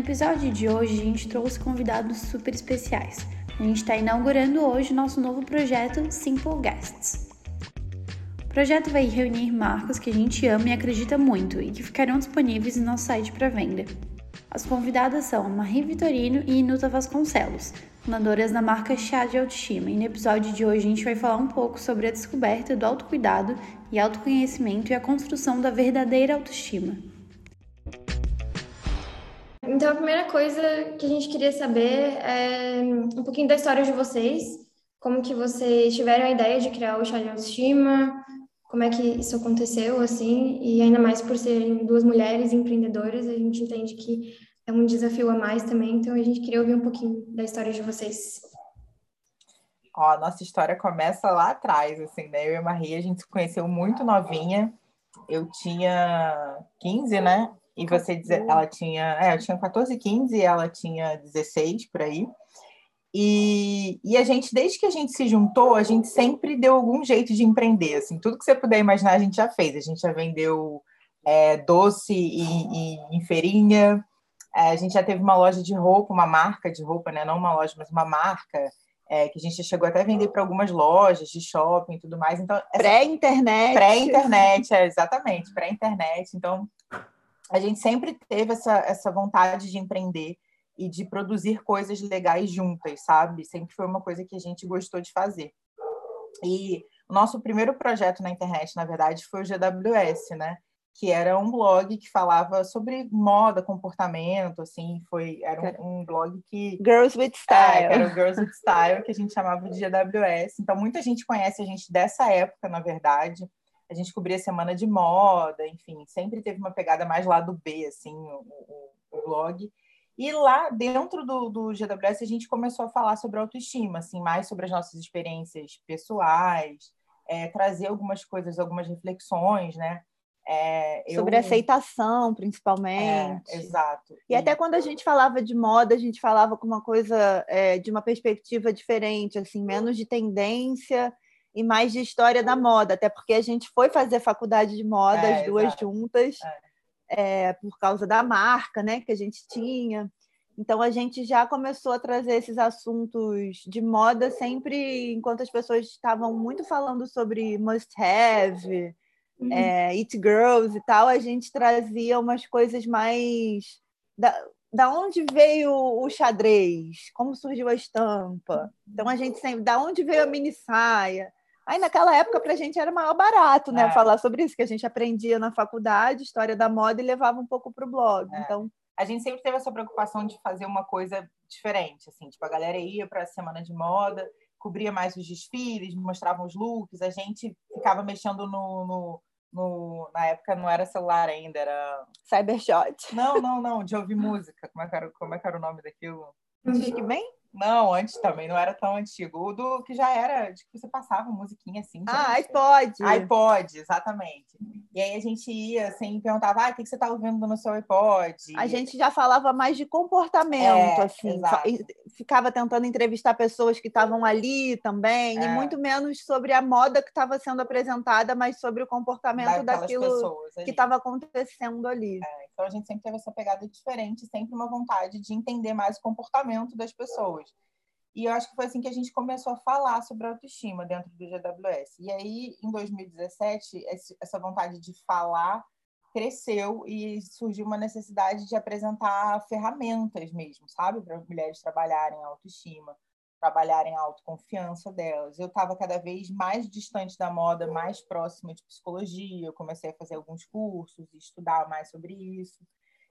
episódio de hoje, a gente trouxe convidados super especiais. A gente está inaugurando hoje nosso novo projeto Simple Guests. O projeto vai reunir marcas que a gente ama e acredita muito e que ficarão disponíveis no nosso site para venda. As convidadas são Marie Vitorino e Inuta Vasconcelos, fundadoras da marca Chá de Autoestima. E no episódio de hoje a gente vai falar um pouco sobre a descoberta do autocuidado e autoconhecimento e a construção da verdadeira autoestima. Então, a primeira coisa que a gente queria saber é um pouquinho da história de vocês, como que vocês tiveram a ideia de criar o Chá de Autoestima, como é que isso aconteceu, assim, e ainda mais por serem duas mulheres empreendedoras, a gente entende que é um desafio a mais também, então a gente queria ouvir um pouquinho da história de vocês. Ó, a nossa história começa lá atrás, assim, né? Eu e a Maria, a gente se conheceu muito novinha. Eu tinha 15, né? E você dizer, ela tinha, é, eu tinha 14, 15 e ela tinha 16 por aí. E, e a gente, desde que a gente se juntou, a gente sempre deu algum jeito de empreender. Assim, tudo que você puder imaginar, a gente já fez. A gente já vendeu é, doce em, em feirinha, é, a gente já teve uma loja de roupa, uma marca de roupa, né? Não uma loja, mas uma marca. É, que a gente chegou até a vender para algumas lojas de shopping e tudo mais. Então, essa... pré-internet. Pré-internet, é, exatamente, pré-internet. Então, a gente sempre teve essa, essa vontade de empreender e de produzir coisas legais juntas, sabe? Sempre foi uma coisa que a gente gostou de fazer. E o nosso primeiro projeto na internet, na verdade, foi o GWS, né? que era um blog que falava sobre moda, comportamento, assim, foi era um, um blog que Girls with Style, é, era o Girls with Style que a gente chamava de GWS. Então muita gente conhece a gente dessa época, na verdade. A gente cobria semana de moda, enfim, sempre teve uma pegada mais lá do B, assim, o, o, o blog. E lá dentro do, do GWS a gente começou a falar sobre autoestima, assim, mais sobre as nossas experiências pessoais, é, trazer algumas coisas, algumas reflexões, né? É, eu... Sobre aceitação, principalmente. É, exato. E, e, até quando a gente falava de moda, a gente falava com uma coisa é, de uma perspectiva diferente, assim, menos de tendência e mais de história da moda, até porque a gente foi fazer faculdade de moda, é, as duas exato. juntas, é. É, por causa da marca né, que a gente tinha. Então a gente já começou a trazer esses assuntos de moda sempre enquanto as pessoas estavam muito falando sobre must have, uhum. é, It Girls e tal, a gente trazia umas coisas mais. Da, da onde veio o xadrez? Como surgiu a estampa? Então a gente sempre. Da onde veio a mini saia? Aí naquela época para a gente era maior barato, né? É. Falar sobre isso, que a gente aprendia na faculdade, história da moda, e levava um pouco para o blog. É. Então a gente sempre teve essa preocupação de fazer uma coisa diferente, assim, tipo a galera ia para a semana de moda, cobria mais os desfiles, mostravam os looks, a gente ficava mexendo no, no no, na época não era celular ainda, era. Cybershot. Não, não, não, de ouvir música. Como é que era, como é que era o nome daquilo? Discman? Não, antes também, não era tão antigo. O do que já era, de que você passava musiquinha assim. Ah, iPod. iPod, exatamente. E aí a gente ia assim, perguntava, ah, o que você está ouvindo no seu iPod? A gente já falava mais de comportamento, é, assim. Exato. Ficava tentando entrevistar pessoas que estavam ali também, é. e muito menos sobre a moda que estava sendo apresentada, mas sobre o comportamento daquilo que estava acontecendo ali. É, então a gente sempre teve essa pegada diferente, sempre uma vontade de entender mais o comportamento das pessoas. E eu acho que foi assim que a gente começou a falar sobre autoestima dentro do GWS. E aí, em 2017, essa vontade de falar cresceu e surgiu uma necessidade de apresentar ferramentas mesmo, sabe? Para mulheres trabalharem a autoestima, trabalharem a autoconfiança delas. Eu estava cada vez mais distante da moda, mais próxima de psicologia. Eu comecei a fazer alguns cursos e estudar mais sobre isso.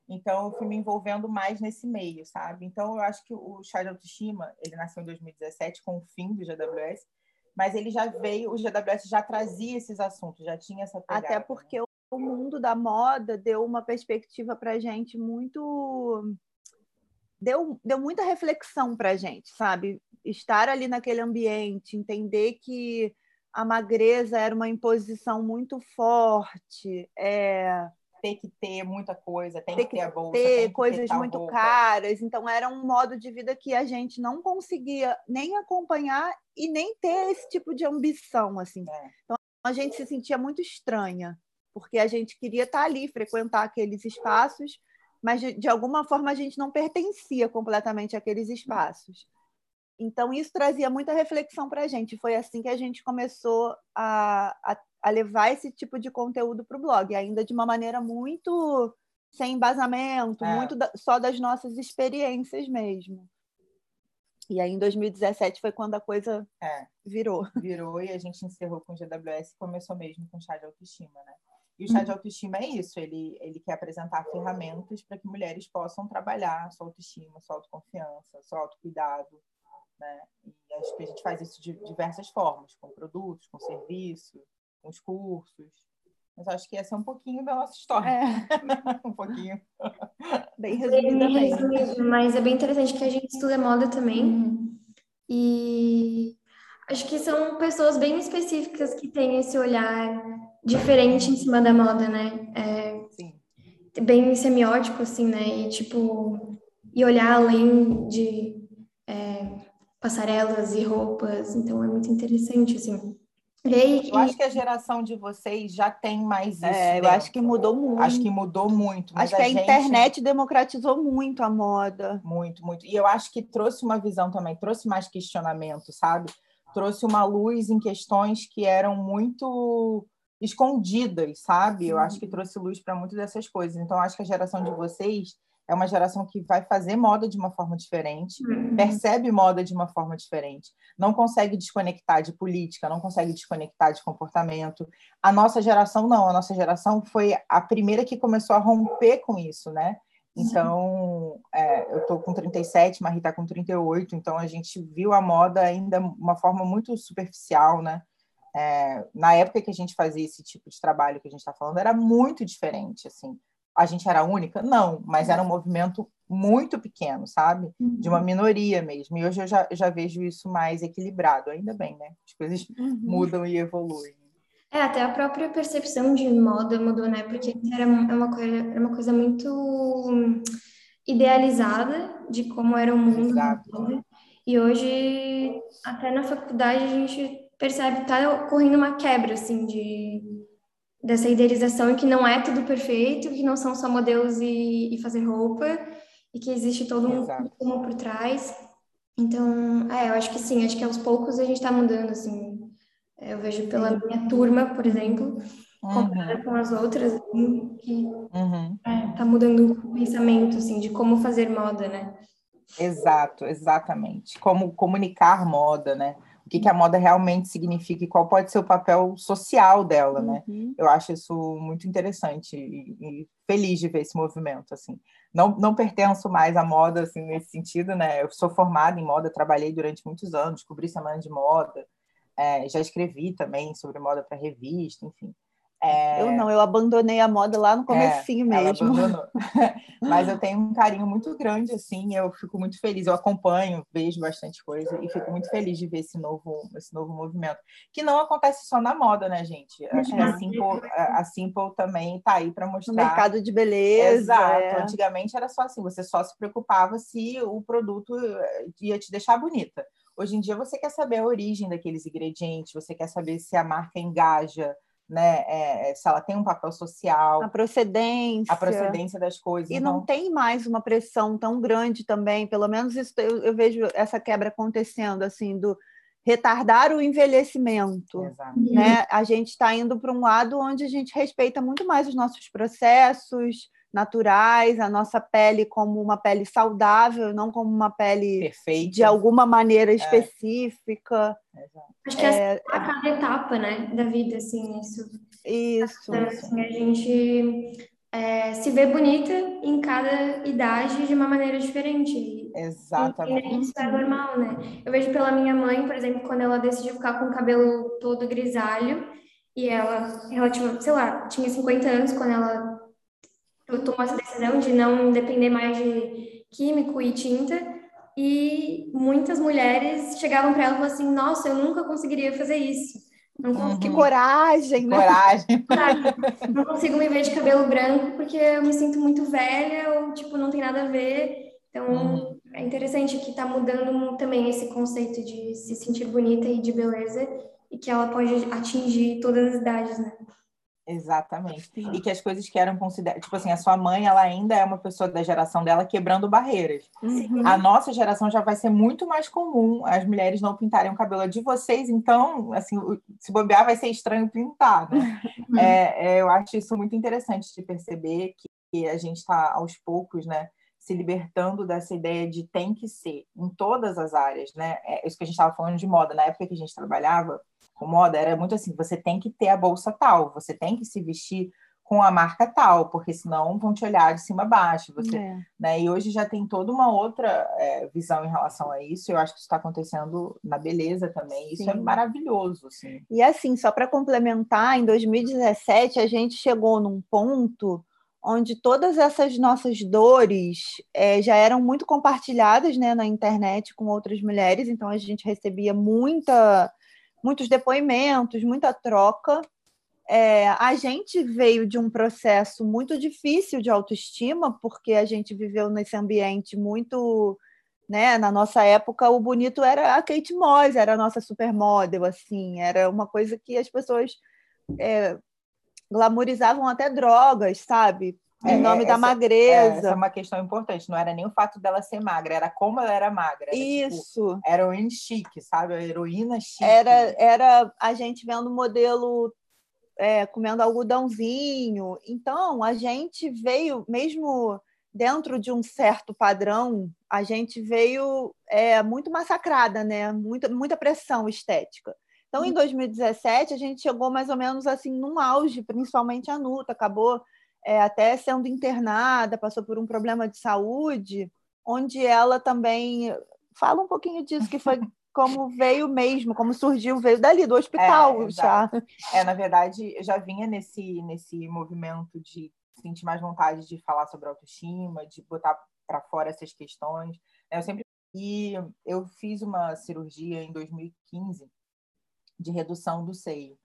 Então, eu fui me envolvendo mais nesse meio, sabe? Então, eu acho que o chá de autoestima, ele nasceu em 2017, com o fim do GWS, mas ele já veio, o GWS já trazia esses assuntos, já tinha essa pegada. Até porque né? o mundo da moda deu uma perspectiva para gente muito... Deu, deu muita reflexão para gente, sabe? Estar ali naquele ambiente, entender que a magreza era uma imposição muito forte, é ter que ter muita coisa, tem, tem que ter a bolsa, ter tem coisas ter muito roupa. caras. Então era um modo de vida que a gente não conseguia nem acompanhar e nem ter esse tipo de ambição assim. É. Então a gente se sentia muito estranha, porque a gente queria estar ali, frequentar aqueles espaços, mas de, de alguma forma a gente não pertencia completamente àqueles espaços. Então, isso trazia muita reflexão para a gente. Foi assim que a gente começou a, a, a levar esse tipo de conteúdo para o blog, ainda de uma maneira muito sem embasamento, é. muito da, só das nossas experiências mesmo. E aí, em 2017, foi quando a coisa é. virou. Virou e a gente encerrou com o GWS e começou mesmo com o chá de autoestima, né? E o chá de uhum. autoestima é isso, ele, ele quer apresentar ferramentas para que mulheres possam trabalhar sua autoestima, sua autoconfiança, seu autocuidado, né? E acho que a gente faz isso de diversas formas, com produtos, com serviços, com os cursos. Mas acho que essa é um pouquinho da nossa história. É. um pouquinho. Bem resumida. Bem resumido, mas é bem interessante que a gente estuda moda também. Uhum. E acho que são pessoas bem específicas que têm esse olhar diferente em cima da moda, né? É, Sim. Bem semiótico, assim, né? E, tipo, e olhar além de é, passarelas e roupas. Então, é muito interessante, assim. Eu acho que a geração de vocês já tem mais isso. É, eu acho que mudou muito. Acho que mudou muito. Acho que a, a gente... internet democratizou muito a moda. Muito, muito. E eu acho que trouxe uma visão também, trouxe mais questionamento, sabe? Trouxe uma luz em questões que eram muito escondidas, sabe? Eu acho que trouxe luz para muitas dessas coisas. Então, acho que a geração de vocês é uma geração que vai fazer moda de uma forma diferente, uhum. percebe moda de uma forma diferente, não consegue desconectar de política, não consegue desconectar de comportamento. A nossa geração não, a nossa geração foi a primeira que começou a romper com isso, né? Então, é, eu estou com 37, Marie está com 38, então a gente viu a moda ainda de uma forma muito superficial, né? É, na época que a gente fazia esse tipo de trabalho que a gente está falando, era muito diferente, assim a gente era única? Não, mas era um movimento muito pequeno, sabe? De uma uhum. minoria mesmo. E hoje eu já, já vejo isso mais equilibrado, ainda bem, né? As coisas uhum. mudam e evoluem. É, até a própria percepção de moda mudou, né? Porque era uma coisa, era uma coisa muito idealizada de como era o mundo. Exato. E hoje, até na faculdade, a gente percebe que tá ocorrendo uma quebra, assim, de dessa idealização e que não é tudo perfeito, que não são só modelos e, e fazer roupa, e que existe todo um rumo por trás. Então, é, eu acho que sim, acho que aos poucos a gente está mudando, assim. Eu vejo pela minha turma, por exemplo, uhum. comparada com as outras, assim, que uhum. é, tá mudando o pensamento, assim, de como fazer moda, né? Exato, exatamente. Como comunicar moda, né? O que, que a moda realmente significa e qual pode ser o papel social dela, né? Uhum. Eu acho isso muito interessante e, e, feliz de ver esse movimento, assim. Não, não pertenço mais à moda, assim, nesse sentido, né? Eu sou formada em moda, trabalhei durante muitos anos, cobri semana de moda, é, já escrevi também sobre moda para revista, enfim. É... Eu não, eu abandonei a moda lá no é, comecinho é, mesmo. Mas eu tenho um carinho muito grande, assim, eu fico muito feliz, eu acompanho, vejo bastante coisa e fico muito feliz de ver esse novo, esse novo movimento. Que não acontece só na moda, né, gente? Acho é. que a Simple, a Simple também está aí para mostrar. No mercado de beleza. Exato. É. Antigamente era só assim, você só se preocupava se o produto eh, ia te deixar bonita. Hoje em dia você quer saber a origem daqueles ingredientes, você quer saber se a marca engaja, né? É, é, se ela tem um papel social. A procedência. A procedência das coisas. E então... não tem mais uma pressão tão grande também, pelo menos isso, eu, eu vejo essa quebra acontecendo, assim, do retardar o envelhecimento. Exato. Né? A gente está indo para um lado onde a gente respeita muito mais os nossos processos naturais, a nossa pele como uma pele saudável, não como uma pele Perfeita. de alguma maneira é. específica. É. Acho que é, é a cada etapa, né, da vida, assim, isso. Isso. Assim, a gente é, se vê bonita em cada idade de uma maneira diferente. Exatamente. E isso é normal, né? Eu vejo pela minha mãe, por exemplo, quando ela decidiu ficar com o cabelo todo grisalho, e ela, ela tinha, sei lá, tinha 50 anos quando ela tomou essa decisão de não depender mais de químico e tinta. E muitas mulheres chegavam para ela e falavam assim: Nossa, eu nunca conseguiria fazer isso. Não consigo... Que coragem, né? Coragem. Não consigo me ver de cabelo branco porque eu me sinto muito velha ou, tipo, não tem nada a ver. Então, uhum. é interessante que está mudando também esse conceito de se sentir bonita e de beleza e que ela pode atingir todas as idades, né? Exatamente. Sim. E que as coisas que eram consideradas. Tipo assim, a sua mãe, ela ainda é uma pessoa da geração dela quebrando barreiras. Uhum. A nossa geração já vai ser muito mais comum as mulheres não pintarem o cabelo de vocês, então, assim, se bobear, vai ser estranho pintar, né? Uhum. É, é, eu acho isso muito interessante de perceber que, que a gente está, aos poucos, né? Se libertando dessa ideia de tem que ser em todas as áreas, né? É isso que a gente estava falando de moda. Na época que a gente trabalhava, com moda era muito assim, você tem que ter a bolsa tal, você tem que se vestir com a marca tal, porque senão vão te olhar de cima a baixo. Você, é. né? E hoje já tem toda uma outra é, visão em relação a isso. Eu acho que isso está acontecendo na beleza também. Isso é Sim. é maravilhoso. Assim. E assim, só para complementar, em 2017 a gente chegou num ponto onde todas essas nossas dores é, já eram muito compartilhadas né, na internet com outras mulheres, então a gente recebia muita muitos depoimentos, muita troca. É, a gente veio de um processo muito difícil de autoestima, porque a gente viveu nesse ambiente muito. Né? Na nossa época, o bonito era a Kate Moss, era a nossa supermodel, assim, era uma coisa que as pessoas é, glamorizavam até drogas, sabe? Em é, nome essa, da magreza. É, essa é uma questão importante. Não era nem o fato dela ser magra, era como ela era magra. Era, tipo, Isso. Tipo, heroína chique, sabe? A heroína chique. Era, era a gente vendo modelo é, comendo algodãozinho. Então, a gente veio, mesmo dentro de um certo padrão, a gente veio é, muito massacrada, né? Muita, muita pressão estética. Então, em 2017, uhum. a gente chegou mais ou menos assim num auge, principalmente a Nuta, acabou é, até sendo internada, passou por um problema de saúde, onde ela também fala um pouquinho disso, que foi como veio mesmo, como surgiu, veio dali do hospital é, já. É, na verdade, eu já vinha nesse, nesse movimento de sentir mais vontade de falar sobre autoestima, de botar para fora essas questões. Né? Eu sempre e eu fiz uma cirurgia em 2015 de redução do seio.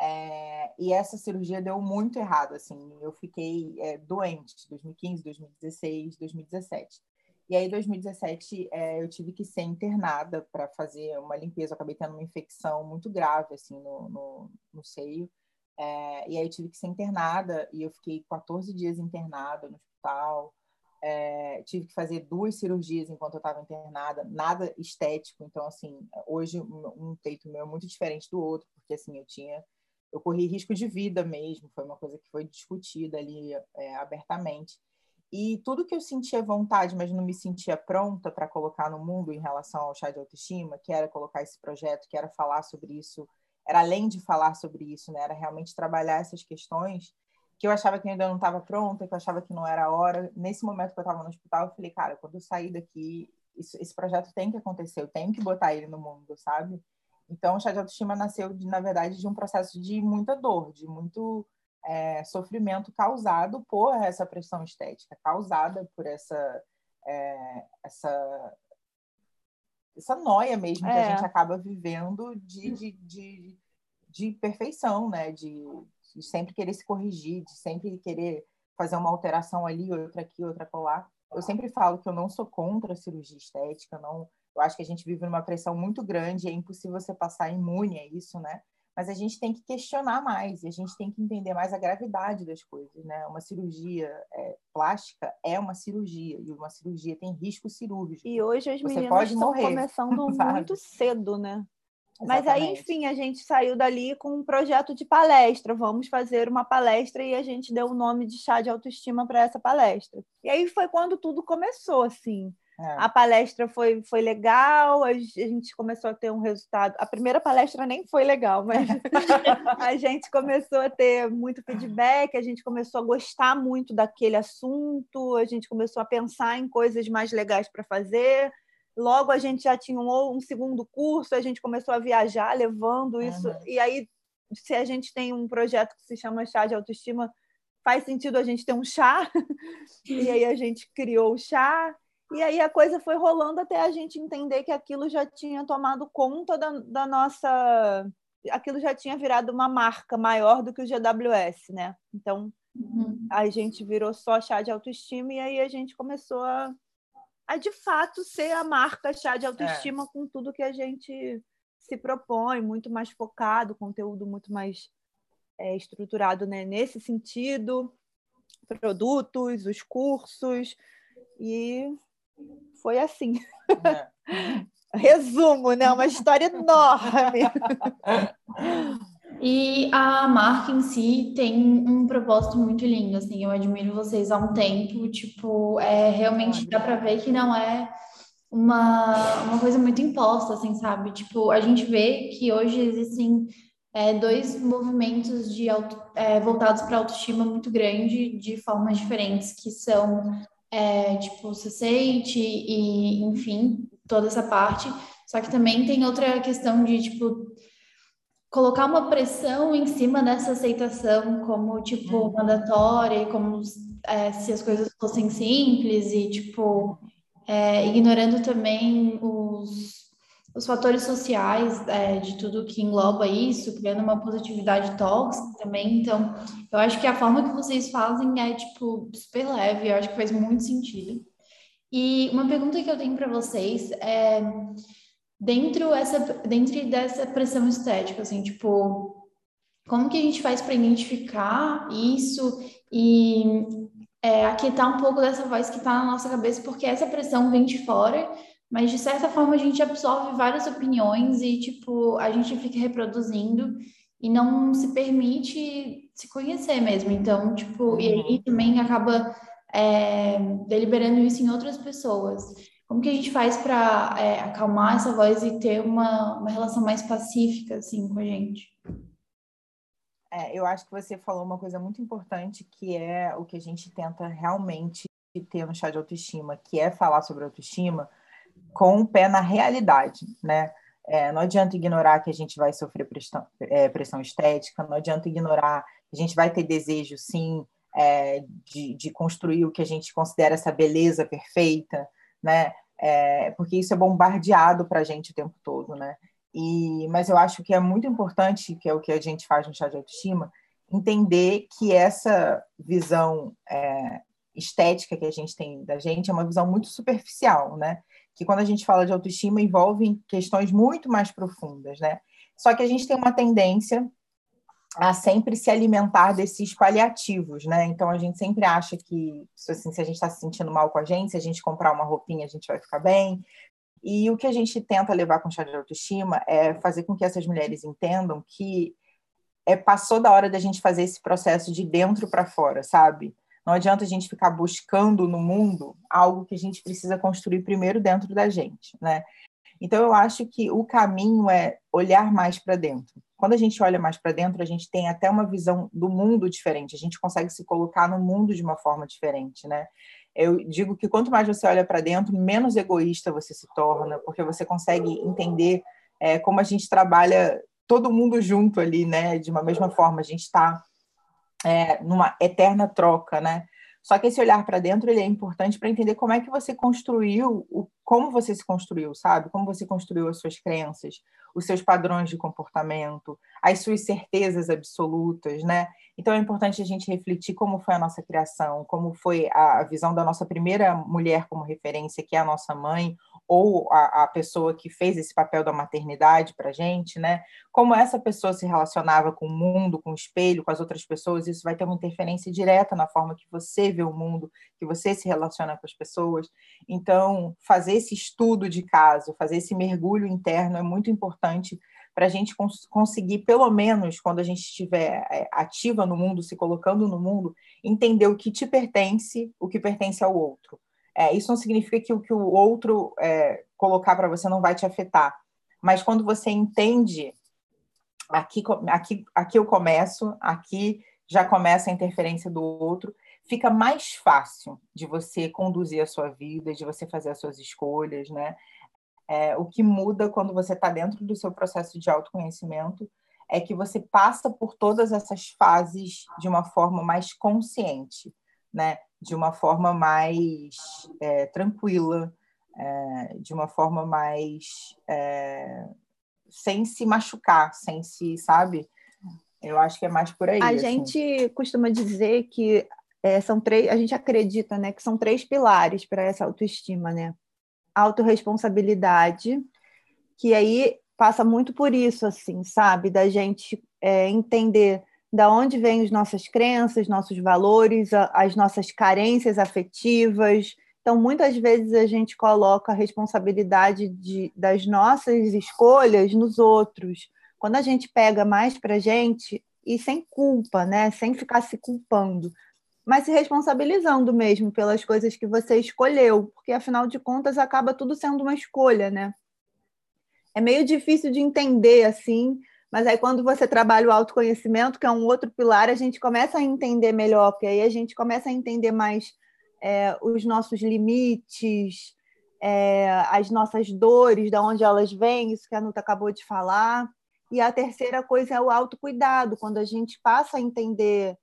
É, e essa cirurgia deu muito errado, assim, eu fiquei é, doente 2015, 2016, 2017. E aí, em 2017, é, eu tive que ser internada para fazer uma limpeza. Eu acabei tendo uma infecção muito grave, assim, no, no, no seio. É, e aí, eu tive que ser internada e eu fiquei 14 dias internada no hospital. É, tive que fazer duas cirurgias enquanto eu estava internada, nada estético. Então, assim, hoje um peito meu é muito diferente do outro, porque, assim, eu tinha eu corri risco de vida mesmo, foi uma coisa que foi discutida ali é, abertamente. E tudo que eu sentia vontade, mas não me sentia pronta para colocar no mundo em relação ao chá de autoestima, que era colocar esse projeto, que era falar sobre isso, era além de falar sobre isso, né? Era realmente trabalhar essas questões que eu achava que ainda não estava pronta, que eu achava que não era a hora. Nesse momento que eu estava no hospital, eu falei, cara, quando eu sair daqui, isso, esse projeto tem que acontecer, eu tenho que botar ele no mundo, sabe? Então, o chá de autoestima nasceu, de, na verdade, de um processo de muita dor, de muito é, sofrimento causado por essa pressão estética, causada por essa, é, essa, essa noia mesmo é. que a é. gente acaba vivendo de, de, de, de perfeição, né? De, de, sempre querer se corrigir, de sempre querer fazer uma alteração ali, outra aqui, outra colar. Eu sempre falo que eu não sou contra a cirurgia estética, não eu acho que a gente vive numa pressão muito grande, é impossível você passar imune a isso, né? Mas a gente tem que questionar mais e a gente tem que entender mais a gravidade das coisas, né? Uma cirurgia é, plástica é uma cirurgia e uma cirurgia tem risco cirúrgico. E hoje as você meninas estão morrer, começando muito cedo, né? Mas aí, enfim, a gente saiu dali com um projeto de palestra. Vamos fazer uma palestra e a gente deu o nome de chá de autoestima para essa palestra. E aí foi quando tudo começou, assim. É. A palestra foi, foi legal, a gente começou a ter um resultado. A primeira palestra nem foi legal, mas a gente começou a ter muito feedback, a gente começou a gostar muito daquele assunto, a gente começou a pensar em coisas mais legais para fazer. Logo a gente já tinha um, um, segundo curso, a gente começou a viajar levando isso. Uhum. E aí, se a gente tem um projeto que se chama Chá de Autoestima, faz sentido a gente ter um chá. e aí a gente criou o chá. E aí a coisa foi rolando até a gente entender que aquilo já tinha tomado conta da, da nossa. Aquilo já tinha virado uma marca maior do que o GWS, né? Então uhum. a gente virou só chá de autoestima e aí a gente começou a, a de fato ser a marca chá de autoestima é. com tudo que a gente se propõe, muito mais focado, conteúdo muito mais é, estruturado né, nesse sentido, produtos, os cursos, e foi assim. É. Resumo, né? Uma história enorme. E a marca em si tem um propósito muito lindo, assim, eu admiro vocês há um tempo, tipo, é, realmente dá para ver que não é uma, uma coisa muito imposta, assim, sabe? Tipo, a gente vê que hoje existem é, dois movimentos de auto, é, voltados para autoestima muito grande, de formas diferentes, que são, é, tipo, Sensate e, enfim, toda essa parte. Só que também tem outra questão de, tipo, colocar uma pressão em cima dessa aceitação como, tipo, uhum. mandatória, como é, se as coisas fossem simples e, tipo, é, ignorando também os, os fatores sociais é, de tudo que engloba isso, criando uma positividade tóxica também. Então, eu acho que a forma que vocês fazem é, tipo, super leve, eu acho que faz muito sentido. E uma pergunta que eu tenho para vocês é dentro essa dentro dessa pressão estética, assim, tipo, como que a gente faz para identificar isso e é, aquietar um pouco dessa voz que está na nossa cabeça, porque essa pressão vem de fora, mas de certa forma a gente absorve várias opiniões e, tipo, a gente fica reproduzindo e não se permite se conhecer mesmo. Então, tipo, e aí uhum. também acaba é, deliberando isso em outras pessoas. Como que a gente faz para é, acalmar essa voz e ter uma, uma relação mais pacífica assim com a gente? É, eu acho que você falou uma coisa muito importante que é o que a gente tenta realmente ter no chá de autoestima, que é falar sobre autoestima com o pé na realidade, né? É, não adianta ignorar que a gente vai sofrer pressão, é, pressão, estética, não adianta ignorar que a gente vai ter desejo, sim, é, de, de, construir o que a gente considera essa beleza perfeita, né? É, porque isso é bombardeado para a gente o tempo todo, né? E, mas eu acho que é muito importante, que é o que a gente faz no chá de autoestima, entender que essa visão é, estética que a gente tem da gente é uma visão muito superficial, né? Que quando a gente fala de autoestima envolve questões muito mais profundas, né? Só que a gente tem uma tendência a sempre se alimentar desses paliativos, né? Então a gente sempre acha que assim, se a gente está se sentindo mal com a gente, se a gente comprar uma roupinha, a gente vai ficar bem. E o que a gente tenta levar com chá de autoestima é fazer com que essas mulheres entendam que é passou da hora da gente fazer esse processo de dentro para fora, sabe? Não adianta a gente ficar buscando no mundo algo que a gente precisa construir primeiro dentro da gente, né? Então, eu acho que o caminho é olhar mais para dentro. Quando a gente olha mais para dentro, a gente tem até uma visão do mundo diferente, a gente consegue se colocar no mundo de uma forma diferente, né? Eu digo que quanto mais você olha para dentro, menos egoísta você se torna, porque você consegue entender é, como a gente trabalha todo mundo junto ali, né? De uma mesma forma, a gente está é, numa eterna troca, né? Só que esse olhar para dentro ele é importante para entender como é que você construiu, o, como você se construiu, sabe? Como você construiu as suas crenças, os seus padrões de comportamento, as suas certezas absolutas, né? Então é importante a gente refletir como foi a nossa criação, como foi a visão da nossa primeira mulher como referência, que é a nossa mãe, ou a, a pessoa que fez esse papel da maternidade para a gente, né? Como essa pessoa se relacionava com o mundo, com o espelho, com as outras pessoas, isso vai ter uma interferência direta na forma que você vê o mundo, que você se relaciona com as pessoas. Então, fazer esse estudo de caso, fazer esse mergulho interno é muito importante para a gente cons conseguir, pelo menos, quando a gente estiver é, ativa no mundo, se colocando no mundo, entender o que te pertence, o que pertence ao outro. É, isso não significa que o que o outro é, colocar para você não vai te afetar. Mas quando você entende, aqui, aqui, aqui eu começo, aqui já começa a interferência do outro, fica mais fácil de você conduzir a sua vida, de você fazer as suas escolhas, né? É, o que muda quando você está dentro do seu processo de autoconhecimento é que você passa por todas essas fases de uma forma mais consciente, né? de uma forma mais é, tranquila, é, de uma forma mais é, sem se machucar, sem se, sabe? Eu acho que é mais por aí. A assim. gente costuma dizer que é, são três, a gente acredita, né, que são três pilares para essa autoestima, né? Autoresponsabilidade, que aí passa muito por isso, assim, sabe? Da gente é, entender da onde vêm as nossas crenças, nossos valores, as nossas carências afetivas. Então, muitas vezes a gente coloca a responsabilidade de, das nossas escolhas nos outros. Quando a gente pega mais para a gente, e sem culpa, né? sem ficar se culpando, mas se responsabilizando mesmo pelas coisas que você escolheu, porque afinal de contas acaba tudo sendo uma escolha, né? É meio difícil de entender assim, mas aí, quando você trabalha o autoconhecimento, que é um outro pilar, a gente começa a entender melhor, porque aí a gente começa a entender mais é, os nossos limites, é, as nossas dores, de onde elas vêm, isso que a Nuta acabou de falar. E a terceira coisa é o autocuidado, quando a gente passa a entender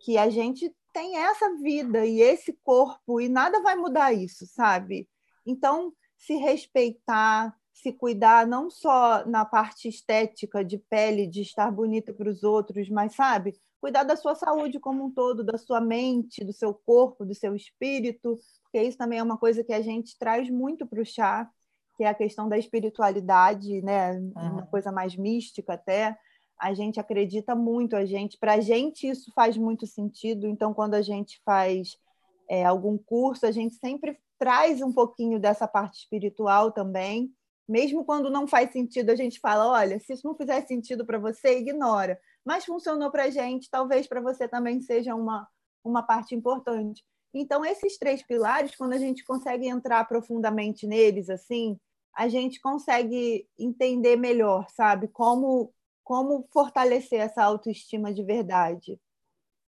que a gente tem essa vida e esse corpo, e nada vai mudar isso, sabe? Então, se respeitar, se cuidar não só na parte estética de pele, de estar bonita para os outros, mas sabe, cuidar da sua saúde como um todo, da sua mente, do seu corpo, do seu espírito, porque isso também é uma coisa que a gente traz muito para o chá, que é a questão da espiritualidade, né, uhum. uma coisa mais mística até. A gente acredita muito, a gente, para a gente isso faz muito sentido. Então, quando a gente faz é, algum curso, a gente sempre traz um pouquinho dessa parte espiritual também mesmo quando não faz sentido, a gente fala: olha, se isso não fizer sentido para você, ignora. Mas funcionou para a gente, talvez para você também seja uma, uma parte importante. Então, esses três pilares, quando a gente consegue entrar profundamente neles, assim, a gente consegue entender melhor, sabe? Como, como fortalecer essa autoestima de verdade.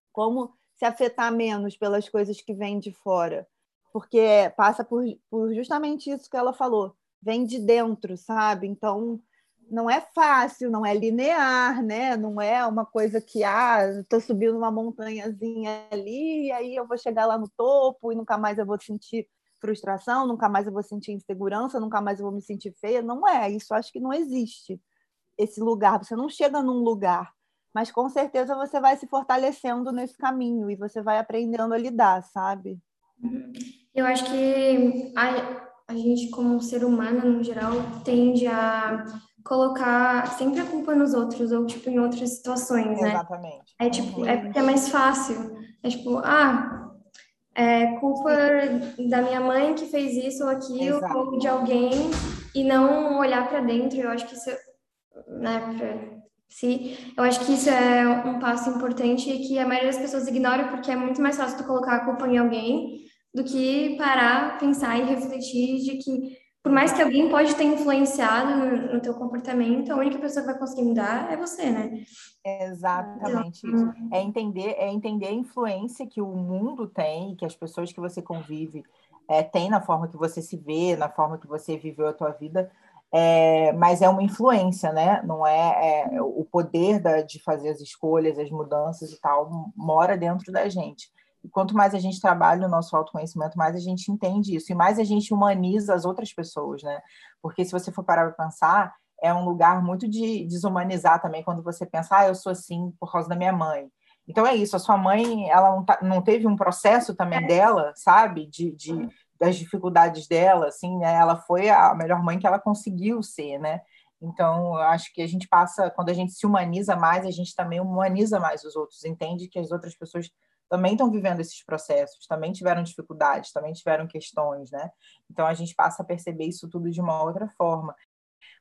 Como se afetar menos pelas coisas que vêm de fora. Porque passa por, por justamente isso que ela falou vem de dentro, sabe? Então, não é fácil, não é linear, né? Não é uma coisa que, ah, estou subindo uma montanhazinha ali e aí eu vou chegar lá no topo e nunca mais eu vou sentir frustração, nunca mais eu vou sentir insegurança, nunca mais eu vou me sentir feia. Não é, isso acho que não existe esse lugar. Você não chega num lugar, mas com certeza você vai se fortalecendo nesse caminho e você vai aprendendo a lidar, sabe? Eu acho que a a gente, como ser humano, no geral, tende a colocar sempre a culpa nos outros, ou, tipo, em outras situações, né? Exatamente. É, tipo, é porque é mais fácil. É, tipo, ah, é culpa da minha mãe que fez isso ou aquilo, Exato. ou de alguém, e não olhar para dentro. Eu acho que isso, né, pra, se, eu acho que isso é um passo importante e que a maioria das pessoas ignora porque é muito mais fácil tu colocar a culpa em alguém do que parar, pensar e refletir de que por mais que alguém pode ter influenciado no, no teu comportamento, a única pessoa que vai conseguir mudar é você, né? Exatamente isso. É entender, é entender a influência que o mundo tem, que as pessoas que você convive é, têm na forma que você se vê, na forma que você viveu a tua vida, é, mas é uma influência, né? Não é, é o poder da, de fazer as escolhas, as mudanças e tal, mora dentro da gente. E quanto mais a gente trabalha o nosso autoconhecimento, mais a gente entende isso. E mais a gente humaniza as outras pessoas, né? Porque se você for parar para pensar, é um lugar muito de desumanizar também quando você pensa, ah, eu sou assim por causa da minha mãe. Então é isso, a sua mãe, ela não, tá, não teve um processo também dela, sabe? De, de, das dificuldades dela, assim, né? Ela foi a melhor mãe que ela conseguiu ser, né? Então, eu acho que a gente passa, quando a gente se humaniza mais, a gente também humaniza mais os outros, entende que as outras pessoas também estão vivendo esses processos, também tiveram dificuldades, também tiveram questões, né? Então a gente passa a perceber isso tudo de uma outra forma.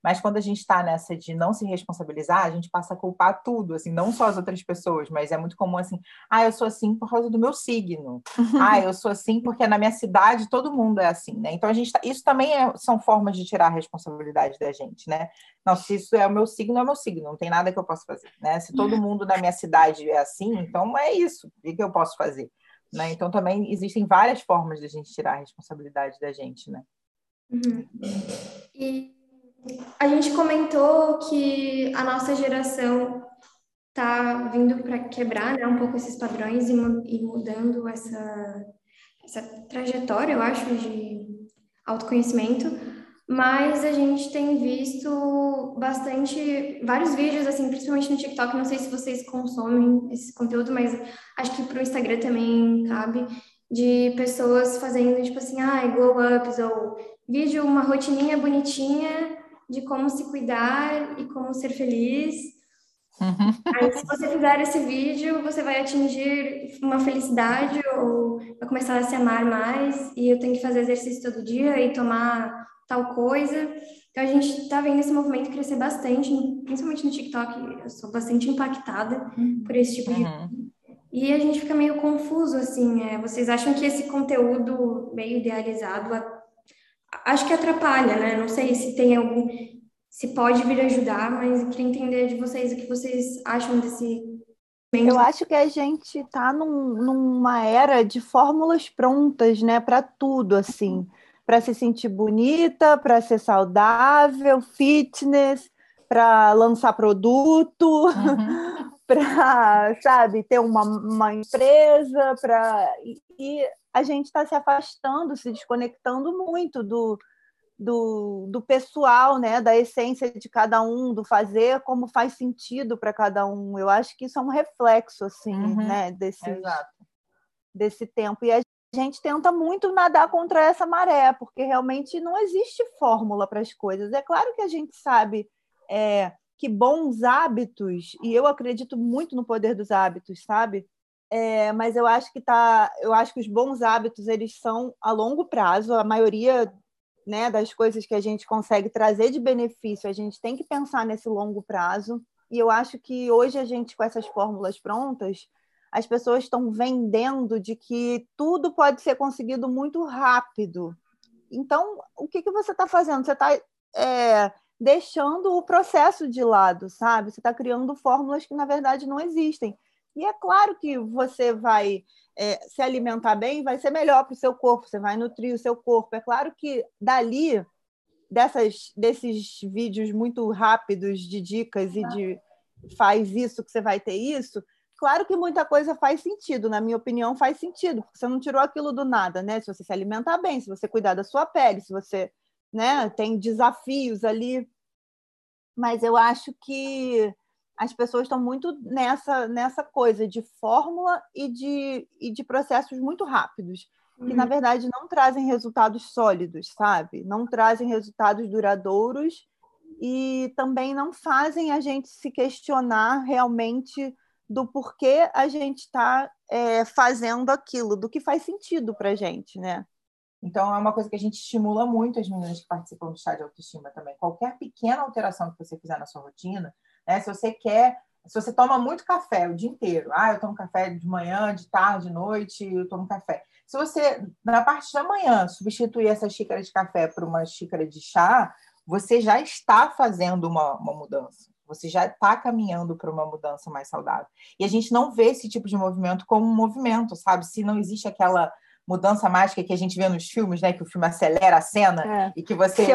Mas quando a gente está nessa de não se responsabilizar, a gente passa a culpar tudo, assim, não só as outras pessoas, mas é muito comum assim, ah, eu sou assim por causa do meu signo. ah, eu sou assim porque na minha cidade todo mundo é assim, né? Então a gente tá, isso também é, são formas de tirar a responsabilidade da gente, né? Não, se isso é o meu signo, é o meu signo, não tem nada que eu possa fazer, né? Se todo mundo na minha cidade é assim, então é isso, o que eu posso fazer? Né? Então também existem várias formas de a gente tirar a responsabilidade da gente, né? Uhum. E a gente comentou que a nossa geração está vindo para quebrar né, um pouco esses padrões e, e mudando essa, essa trajetória, eu acho, de autoconhecimento, mas a gente tem visto bastante, vários vídeos, assim, principalmente no TikTok, não sei se vocês consomem esse conteúdo, mas acho que para o Instagram também cabe, de pessoas fazendo, tipo assim, ah, glow ups, ou vídeo, uma rotininha bonitinha de como se cuidar e como ser feliz. Uhum. Aí, se você fizer esse vídeo, você vai atingir uma felicidade ou vai começar a se amar mais. E eu tenho que fazer exercício todo dia e tomar tal coisa. Então, a gente está vendo esse movimento crescer bastante, principalmente no TikTok. Eu sou bastante impactada uhum. por esse tipo de. Uhum. E a gente fica meio confuso, assim. É, vocês acham que esse conteúdo meio idealizado acho que atrapalha, né? Não sei se tem algum se pode vir ajudar, mas eu queria entender de vocês o que vocês acham desse. Eu acho que a gente está num, numa era de fórmulas prontas, né, para tudo, assim, para se sentir bonita, para ser saudável, fitness, para lançar produto, uhum. para, sabe, ter uma, uma empresa, para e, a gente está se afastando, se desconectando muito do, do, do pessoal, né, da essência de cada um, do fazer como faz sentido para cada um. Eu acho que isso é um reflexo assim, uhum. né, desse desse tempo e a gente tenta muito nadar contra essa maré, porque realmente não existe fórmula para as coisas. É claro que a gente sabe é, que bons hábitos, e eu acredito muito no poder dos hábitos, sabe? É, mas eu acho que tá, eu acho que os bons hábitos eles são a longo prazo. A maioria né, das coisas que a gente consegue trazer de benefício, a gente tem que pensar nesse longo prazo. E eu acho que hoje a gente, com essas fórmulas prontas, as pessoas estão vendendo de que tudo pode ser conseguido muito rápido. Então, o que, que você está fazendo? Você está é, deixando o processo de lado, sabe? Você está criando fórmulas que, na verdade, não existem. E é claro que você vai é, se alimentar bem, vai ser melhor para o seu corpo, você vai nutrir o seu corpo. É claro que dali, dessas, desses vídeos muito rápidos de dicas e de faz isso que você vai ter isso, claro que muita coisa faz sentido, na minha opinião, faz sentido, porque você não tirou aquilo do nada, né? Se você se alimentar bem, se você cuidar da sua pele, se você né, tem desafios ali. Mas eu acho que as pessoas estão muito nessa, nessa coisa de fórmula e de, e de processos muito rápidos, que, na uhum. verdade, não trazem resultados sólidos, sabe? Não trazem resultados duradouros e também não fazem a gente se questionar realmente do porquê a gente está é, fazendo aquilo, do que faz sentido para a gente, né? Então, é uma coisa que a gente estimula muito as meninas que participam do chá de autoestima também. Qualquer pequena alteração que você fizer na sua rotina, né? Se você quer, se você toma muito café o dia inteiro, ah, eu tomo café de manhã, de tarde, de noite, eu tomo café. Se você, na parte da manhã, substituir essa xícara de café por uma xícara de chá, você já está fazendo uma, uma mudança. Você já está caminhando para uma mudança mais saudável. E a gente não vê esse tipo de movimento como um movimento, sabe? Se não existe aquela mudança mágica que a gente vê nos filmes, né? Que o filme acelera a cena é. e que você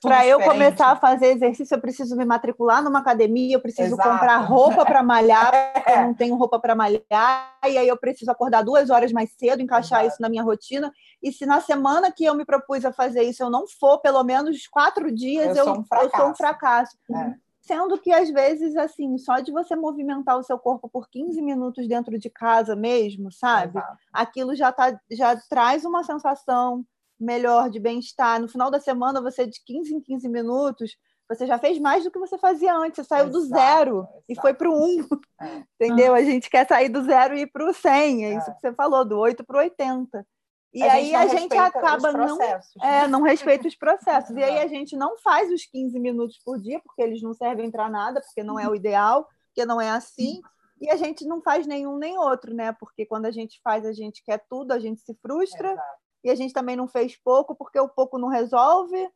Para eu começar a fazer exercício, eu preciso me matricular numa academia, eu preciso Exato. comprar roupa para malhar, é. eu não tenho roupa para malhar, e aí eu preciso acordar duas horas mais cedo, encaixar Exato. isso na minha rotina. E se na semana que eu me propus a fazer isso eu não for pelo menos quatro dias, eu, eu, sou, um eu sou um fracasso. É. Sendo que, às vezes, assim, só de você movimentar o seu corpo por 15 minutos dentro de casa mesmo, sabe? Exato. Aquilo já, tá, já traz uma sensação melhor de bem-estar. No final da semana, você, de 15 em 15 minutos, você já fez mais do que você fazia antes. Você saiu exato, do zero exato. e foi para o um. É. Entendeu? A gente quer sair do zero e ir para o 100. É, é isso que você falou, do 8 para o 80. E a aí gente a gente acaba não, é, não respeita os processos. e aí a gente não faz os 15 minutos por dia, porque eles não servem para nada, porque não é o ideal, porque não é assim. E a gente não faz nenhum nem outro, né? Porque quando a gente faz, a gente quer tudo, a gente se frustra. Exato. E a gente também não fez pouco, porque o pouco não resolve.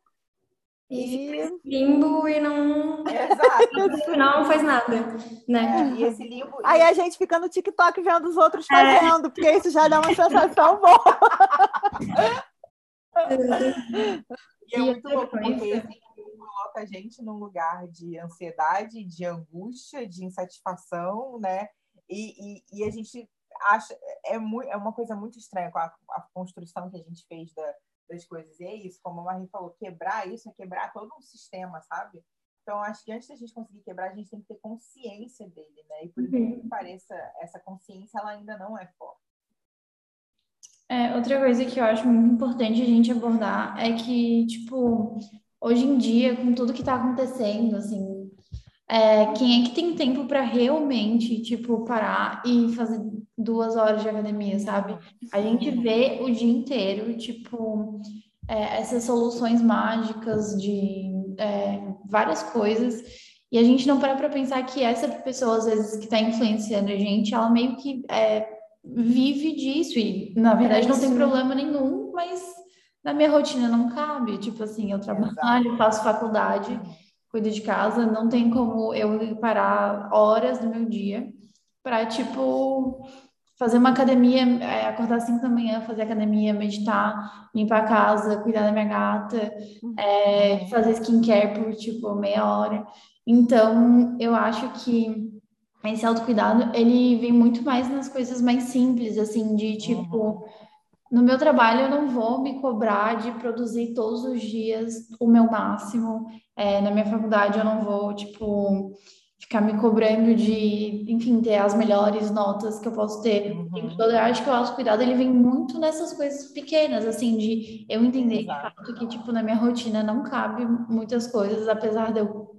E, limbo e não. Exato. no final não faz nada, né? É, e esse limbo. Aí a gente fica no TikTok vendo os outros é. fazendo, é. porque isso já dá uma sensação boa. e é muito louco, porque esse coloca a gente num lugar de ansiedade, de angústia, de insatisfação, né? E, e, e a gente acha. É, muito, é uma coisa muito estranha com a, a construção que a gente fez da das coisas. E é isso, como a Marie falou, quebrar isso é quebrar todo um sistema, sabe? Então, acho que antes da gente conseguir quebrar, a gente tem que ter consciência dele, né? E por uhum. que pareça, essa consciência ela ainda não é forte. É, outra coisa que eu acho muito importante a gente abordar é que, tipo, hoje em dia, com tudo que está acontecendo, assim, é, quem é que tem tempo para realmente, tipo, parar e fazer duas horas de academia, sabe? A gente vê o dia inteiro, tipo, é, essas soluções mágicas de é, várias coisas, e a gente não para para pensar que essa pessoa, às vezes, que está influenciando a gente, ela meio que é, vive disso, e na verdade não tem problema nenhum, mas na minha rotina não cabe. Tipo assim, eu trabalho, faço faculdade cuido de casa, não tem como eu parar horas do meu dia para, tipo, fazer uma academia, é, acordar às 5 da manhã, fazer academia, meditar, limpar a casa, cuidar da minha gata, é, fazer skincare por, tipo, meia hora. Então, eu acho que esse autocuidado, ele vem muito mais nas coisas mais simples, assim, de, tipo... No meu trabalho, eu não vou me cobrar de produzir todos os dias o meu máximo. É, na minha faculdade, eu não vou, tipo, ficar me cobrando de, enfim, ter as melhores notas que eu posso ter. Uhum. Eu acho que o autocuidado, ele vem muito nessas coisas pequenas, assim, de eu entender Exato. que, tipo, na minha rotina não cabe muitas coisas, apesar de eu...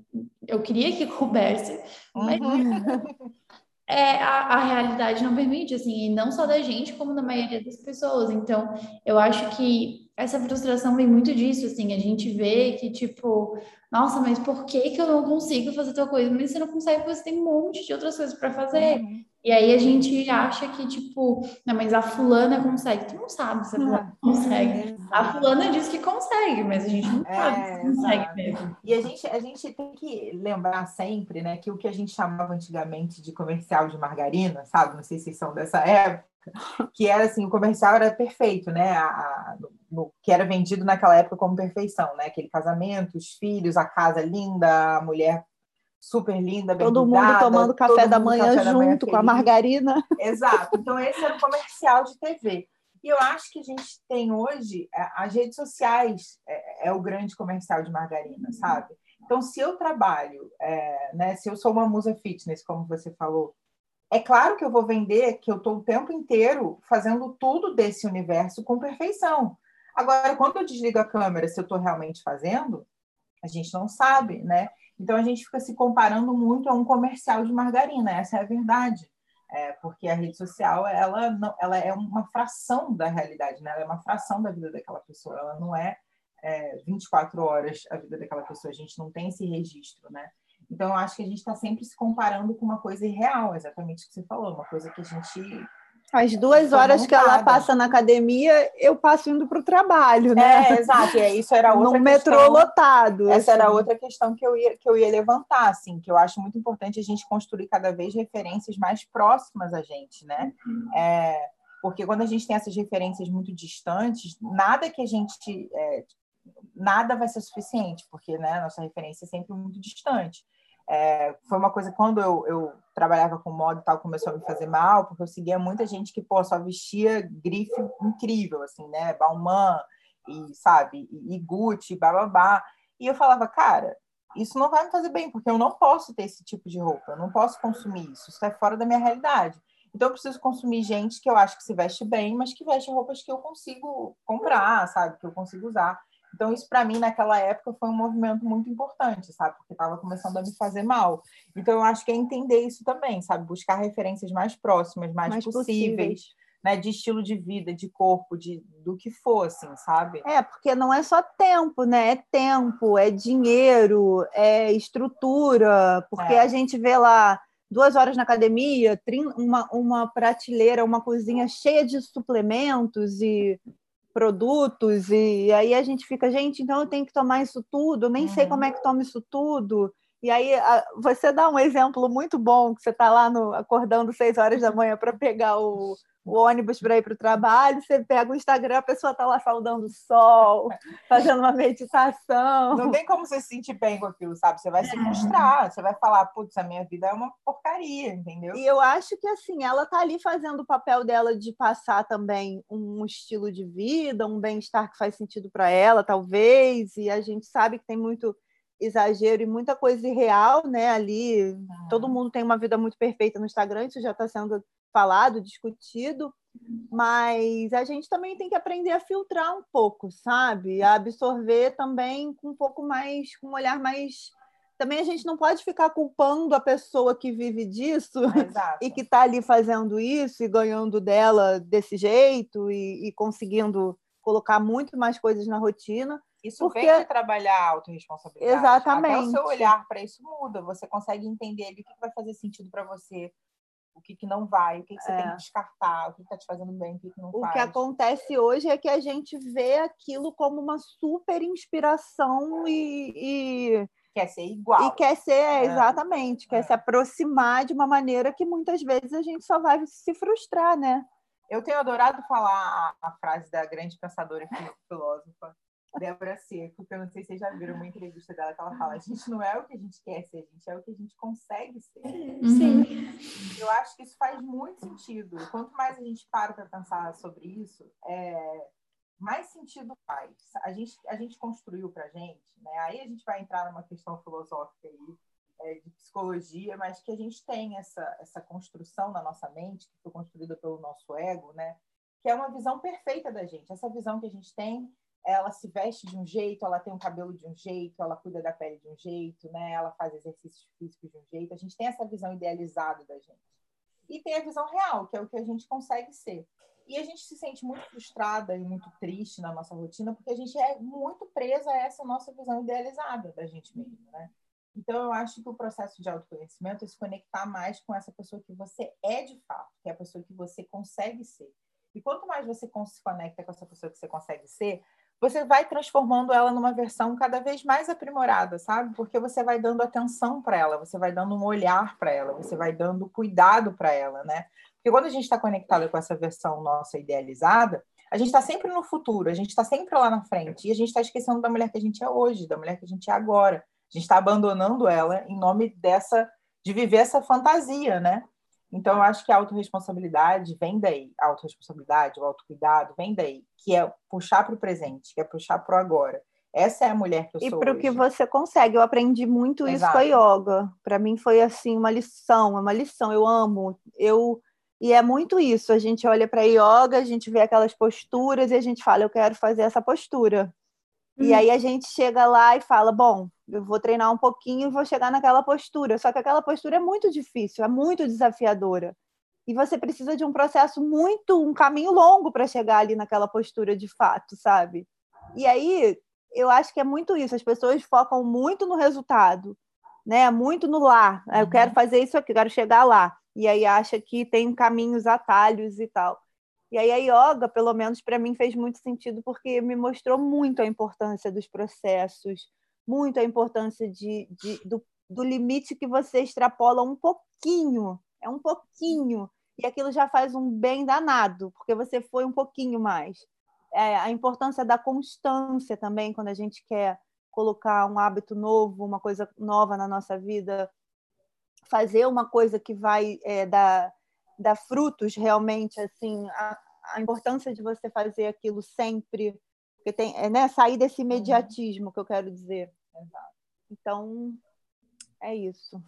Eu queria que coubesse, mas... Uhum. é, a, a, realidade não permite, assim, e não só da gente, como da maioria das pessoas. Então, eu acho que essa frustração vem muito disso, assim, a gente vê que, tipo, nossa, mas por que que eu não consigo fazer tal coisa? Mas você não consegue, você tem um monte de outras coisas para fazer. Uhum. E aí a gente acha que, tipo, não, mas a fulana consegue. Tu não sabe se a fulana consegue. A fulana diz que consegue, mas a gente não é, sabe se consegue exato. mesmo. E a gente, a gente tem que lembrar sempre, né, que o que a gente chamava antigamente de comercial de margarina, sabe? Não sei se são dessa época, que era assim, o comercial era perfeito, né? A, a, no, que era vendido naquela época como perfeição, né? Aquele casamento, os filhos, a casa linda, a mulher super linda, bem Todo mundo tomando café da manhã café junto da manhã com a margarina. Exato. Então, esse era o comercial de TV. E eu acho que a gente tem hoje, é, as redes sociais é, é o grande comercial de margarina, sabe? Então, se eu trabalho, é, né, se eu sou uma musa fitness, como você falou, é claro que eu vou vender que eu estou o tempo inteiro fazendo tudo desse universo com perfeição. Agora, quando eu desligo a câmera, se eu estou realmente fazendo, a gente não sabe, né? Então a gente fica se comparando muito a um comercial de margarina, essa é a verdade. É, porque a rede social ela, não, ela é uma fração da realidade, né? ela é uma fração da vida daquela pessoa, ela não é, é 24 horas a vida daquela pessoa, a gente não tem esse registro, né? Então, eu acho que a gente está sempre se comparando com uma coisa irreal, exatamente o que você falou, uma coisa que a gente as duas horas que ela passa na academia, eu passo indo para o trabalho, né? É, exato. E isso era outra no questão. metrô lotado. Essa assim. era outra questão que eu, ia, que eu ia levantar, assim, que eu acho muito importante a gente construir cada vez referências mais próximas a gente, né? Uhum. É, porque quando a gente tem essas referências muito distantes, nada que a gente. É, nada vai ser suficiente, porque né, a nossa referência é sempre muito distante. É, foi uma coisa, quando eu, eu trabalhava com moda e tal, começou a me fazer mal, porque eu seguia muita gente que, pô, só vestia grife incrível, assim, né? Balmain, e, sabe, e, e Gucci, bababá. E eu falava, cara, isso não vai me fazer bem, porque eu não posso ter esse tipo de roupa, eu não posso consumir isso, isso é fora da minha realidade. Então, eu preciso consumir gente que eu acho que se veste bem, mas que veste roupas que eu consigo comprar, sabe? Que eu consigo usar. Então, isso para mim, naquela época, foi um movimento muito importante, sabe? Porque estava começando a me fazer mal. Então, eu acho que é entender isso também, sabe? Buscar referências mais próximas, mais, mais possíveis. possíveis. Né, de estilo de vida, de corpo, de do que for, assim, sabe? É, porque não é só tempo, né? É tempo, é dinheiro, é estrutura, porque é. a gente vê lá duas horas na academia, uma, uma prateleira, uma cozinha cheia de suplementos e produtos, e aí a gente fica, gente, então eu tenho que tomar isso tudo, eu nem sei como é que toma isso tudo. E aí você dá um exemplo muito bom, que você está lá no, acordando seis horas da manhã para pegar o, o ônibus para ir para o trabalho, você pega o Instagram, a pessoa está lá saudando o sol, fazendo uma meditação. Não tem como você se sentir bem com aquilo, sabe? Você vai se frustrar, você vai falar, putz, a minha vida é uma porcaria, entendeu? E eu acho que assim, ela está ali fazendo o papel dela de passar também um estilo de vida, um bem-estar que faz sentido para ela, talvez, e a gente sabe que tem muito exagero e muita coisa irreal, né? Ali, todo mundo tem uma vida muito perfeita no Instagram, isso já está sendo falado, discutido, mas a gente também tem que aprender a filtrar um pouco, sabe? A absorver também com um pouco mais, com um olhar mais também a gente não pode ficar culpando a pessoa que vive disso e que está ali fazendo isso e ganhando dela desse jeito e, e, conseguindo colocar muito mais coisas na rotina. Isso porque... vem de trabalhar a autorresponsabilidade. Exatamente. Até o seu olhar para isso muda. Você consegue entender ali o que vai fazer sentido para você, o que, que não vai, o que, que você é. tem que descartar, o que está te fazendo bem, o que, que não o faz. O que acontece hoje é que a gente vê aquilo como uma super inspiração e, e... quer ser igual. E quer ser, é. exatamente, quer é. se aproximar de uma maneira que muitas vezes a gente só vai se frustrar, né? Eu tenho adorado falar a, a frase da grande pensadora e filósofa Débora Seco, que eu não sei se vocês já viram uma entrevista dela que ela fala: a gente não é o que a gente quer ser, a gente é o que a gente consegue ser. Sim. Eu acho que isso faz muito sentido. Quanto mais a gente para para pensar sobre isso, é, mais sentido faz. A gente, a gente construiu para a gente, né? aí a gente vai entrar numa questão filosófica aí, é, de psicologia, mas que a gente tem essa, essa construção na nossa mente, que foi construída pelo nosso ego, né? que é uma visão perfeita da gente. Essa visão que a gente tem ela se veste de um jeito, ela tem um cabelo de um jeito, ela cuida da pele de um jeito, né? Ela faz exercícios físicos de um jeito. A gente tem essa visão idealizada da gente. E tem a visão real, que é o que a gente consegue ser. E a gente se sente muito frustrada e muito triste na nossa rotina, porque a gente é muito presa a essa nossa visão idealizada da gente mesmo, né? Então, eu acho que o processo de autoconhecimento é se conectar mais com essa pessoa que você é de fato, que é a pessoa que você consegue ser. E quanto mais você se conecta com essa pessoa que você consegue ser, você vai transformando ela numa versão cada vez mais aprimorada, sabe? Porque você vai dando atenção para ela, você vai dando um olhar para ela, você vai dando cuidado para ela, né? Porque quando a gente está conectado com essa versão nossa idealizada, a gente está sempre no futuro, a gente está sempre lá na frente e a gente está esquecendo da mulher que a gente é hoje, da mulher que a gente é agora. A gente está abandonando ela em nome dessa de viver essa fantasia, né? Então, eu acho que a autorresponsabilidade vem daí, a autorresponsabilidade, o autocuidado vem daí, que é puxar para o presente, que é puxar para o agora. Essa é a mulher que eu e sou. E para o que você consegue. Eu aprendi muito Exato. isso com a yoga. Para mim foi assim uma lição, uma lição. Eu amo. Eu e é muito isso. A gente olha para a yoga, a gente vê aquelas posturas e a gente fala, eu quero fazer essa postura. E hum. aí a gente chega lá e fala, bom, eu vou treinar um pouquinho e vou chegar naquela postura. Só que aquela postura é muito difícil, é muito desafiadora. E você precisa de um processo muito, um caminho longo para chegar ali naquela postura de fato, sabe? E aí eu acho que é muito isso. As pessoas focam muito no resultado, né? Muito no lá. Eu uhum. quero fazer isso aqui, eu quero chegar lá. E aí acha que tem caminhos, atalhos e tal. E aí a yoga, pelo menos para mim, fez muito sentido porque me mostrou muito a importância dos processos, muito a importância de, de do, do limite que você extrapola um pouquinho, é um pouquinho, e aquilo já faz um bem danado, porque você foi um pouquinho mais. É, a importância da constância também, quando a gente quer colocar um hábito novo, uma coisa nova na nossa vida, fazer uma coisa que vai é, dar, dar frutos realmente, assim, a, a importância de você fazer aquilo sempre, porque tem, é, né, sair desse uhum. imediatismo que eu quero dizer. Então, é isso.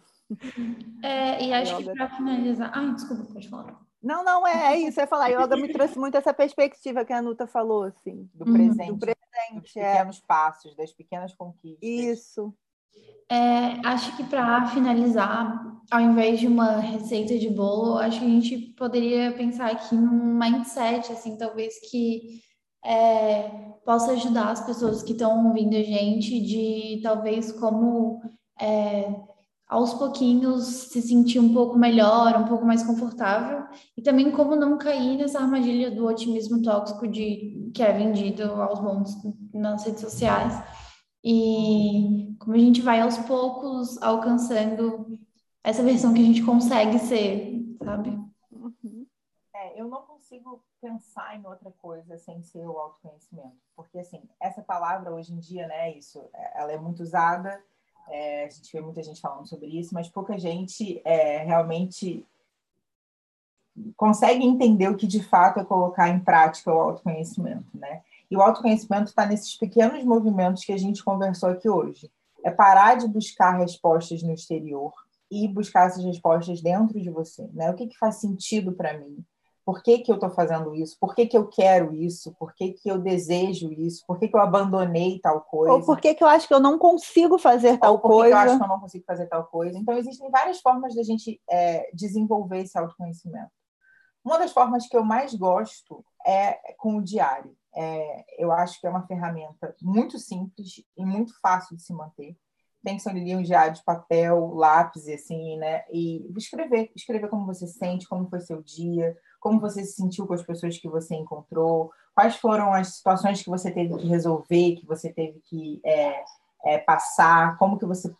É, e acho yoga... que para finalizar. Ai, desculpa, pode falar. Não, não, é, é isso. Ia falar, yoga me trouxe muito essa perspectiva que a Nuta falou, assim. Do presente. Do presente, dos é. pequenos passos, das pequenas conquistas. Isso. É, acho que para finalizar, ao invés de uma receita de bolo, acho que a gente poderia pensar aqui num mindset, assim, talvez que é, possa ajudar as pessoas que estão ouvindo a gente de talvez como é, aos pouquinhos se sentir um pouco melhor, um pouco mais confortável. E também como não cair nessa armadilha do otimismo tóxico de que é vendido aos montes nas redes sociais e como a gente vai aos poucos alcançando essa versão que a gente consegue ser, sabe? Uhum. É, eu não consigo pensar em outra coisa sem ser o autoconhecimento. Porque, assim, essa palavra hoje em dia, né, isso, é, ela é muito usada, é, a gente vê muita gente falando sobre isso, mas pouca gente é, realmente consegue entender o que de fato é colocar em prática o autoconhecimento, né? E o autoconhecimento está nesses pequenos movimentos que a gente conversou aqui hoje. É parar de buscar respostas no exterior e buscar essas respostas dentro de você, né? O que, que faz sentido para mim? Por que, que eu estou fazendo isso? Por que, que eu quero isso? Por que, que eu desejo isso? Por que, que eu abandonei tal coisa? Ou por que, que eu acho que eu não consigo fazer tal Ou por coisa? Que eu acho que eu não consigo fazer tal coisa. Então, existem várias formas da gente é, desenvolver esse autoconhecimento. Uma das formas que eu mais gosto é com o diário. É, eu acho que é uma ferramenta muito simples e muito fácil de se manter tem que ser um diário de papel, lápis, assim, né? E escrever, escrever como você sente, como foi seu dia, como você se sentiu com as pessoas que você encontrou, quais foram as situações que você teve que resolver, que você teve que é, é, passar, como que você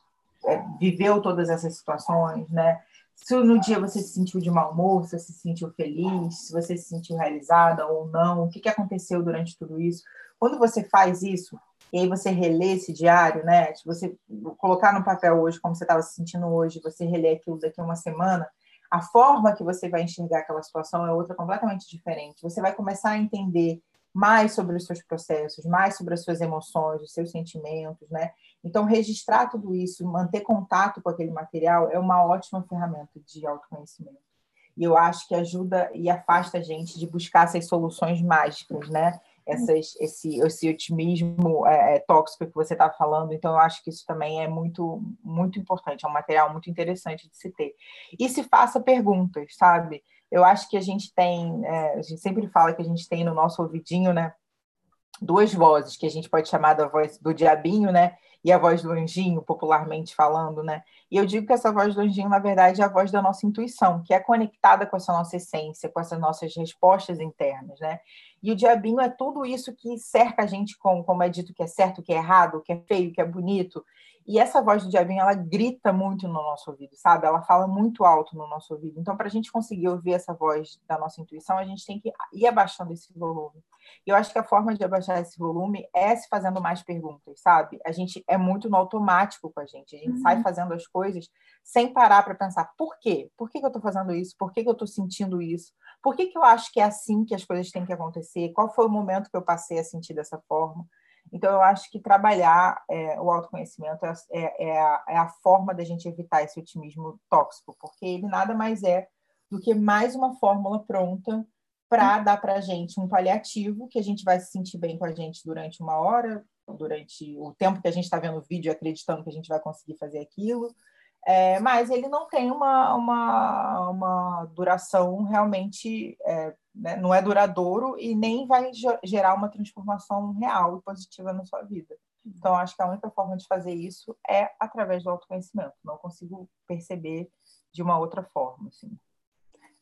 é, viveu todas essas situações, né? Se no dia você se sentiu de mau humor, se se sentiu feliz, se você se sentiu realizada ou não, o que, que aconteceu durante tudo isso. Quando você faz isso, e aí você relê esse diário, né? Você colocar no papel hoje como você estava se sentindo hoje, você relê aquilo daqui a uma semana, a forma que você vai enxergar aquela situação é outra completamente diferente. Você vai começar a entender mais sobre os seus processos, mais sobre as suas emoções, os seus sentimentos, né? Então, registrar tudo isso, manter contato com aquele material é uma ótima ferramenta de autoconhecimento. E eu acho que ajuda e afasta a gente de buscar essas soluções mágicas, né? essas, esse, esse otimismo é, é tóxico que você está falando. Então, eu acho que isso também é muito, muito importante, é um material muito interessante de se ter. E se faça perguntas, sabe? Eu acho que a gente tem, é, a gente sempre fala que a gente tem no nosso ouvidinho, né? Duas vozes, que a gente pode chamar da voz do diabinho, né? E a voz do anjinho, popularmente falando, né? E eu digo que essa voz do anjinho, na verdade, é a voz da nossa intuição, que é conectada com essa nossa essência, com essas nossas respostas internas, né? E o diabinho é tudo isso que cerca a gente com, como é dito, que é certo, que é errado, que é feio, que é bonito. E essa voz do diabinho, ela grita muito no nosso ouvido, sabe? Ela fala muito alto no nosso ouvido. Então, para a gente conseguir ouvir essa voz da nossa intuição, a gente tem que ir abaixando esse volume. E eu acho que a forma de abaixar esse volume é se fazendo mais perguntas, sabe? A gente é muito no automático com a gente. A gente uhum. sai fazendo as coisas sem parar para pensar por quê? Por que, que eu estou fazendo isso? Por que, que eu estou sentindo isso? Por que, que eu acho que é assim que as coisas têm que acontecer? Qual foi o momento que eu passei a sentir dessa forma? Então, eu acho que trabalhar é, o autoconhecimento é, é, é, a, é a forma da gente evitar esse otimismo tóxico, porque ele nada mais é do que mais uma fórmula pronta para dar para a gente um paliativo que a gente vai se sentir bem com a gente durante uma hora, durante o tempo que a gente está vendo o vídeo, acreditando que a gente vai conseguir fazer aquilo, é, mas ele não tem uma, uma, uma duração realmente, é, né, não é duradouro e nem vai gerar uma transformação real e positiva na sua vida. Então, acho que a única forma de fazer isso é através do autoconhecimento. Não consigo perceber de uma outra forma. Assim.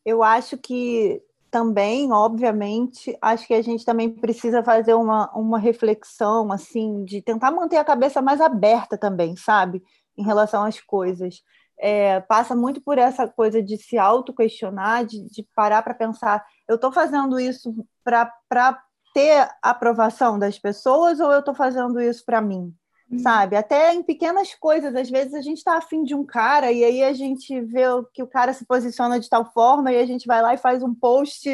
Eu acho que também, obviamente, acho que a gente também precisa fazer uma, uma reflexão, assim, de tentar manter a cabeça mais aberta também, sabe? em relação às coisas. É, passa muito por essa coisa de se auto-questionar, de, de parar para pensar: eu estou fazendo isso para ter aprovação das pessoas ou eu estou fazendo isso para mim? Uhum. Sabe? Até em pequenas coisas, às vezes a gente está afim de um cara e aí a gente vê que o cara se posiciona de tal forma e a gente vai lá e faz um post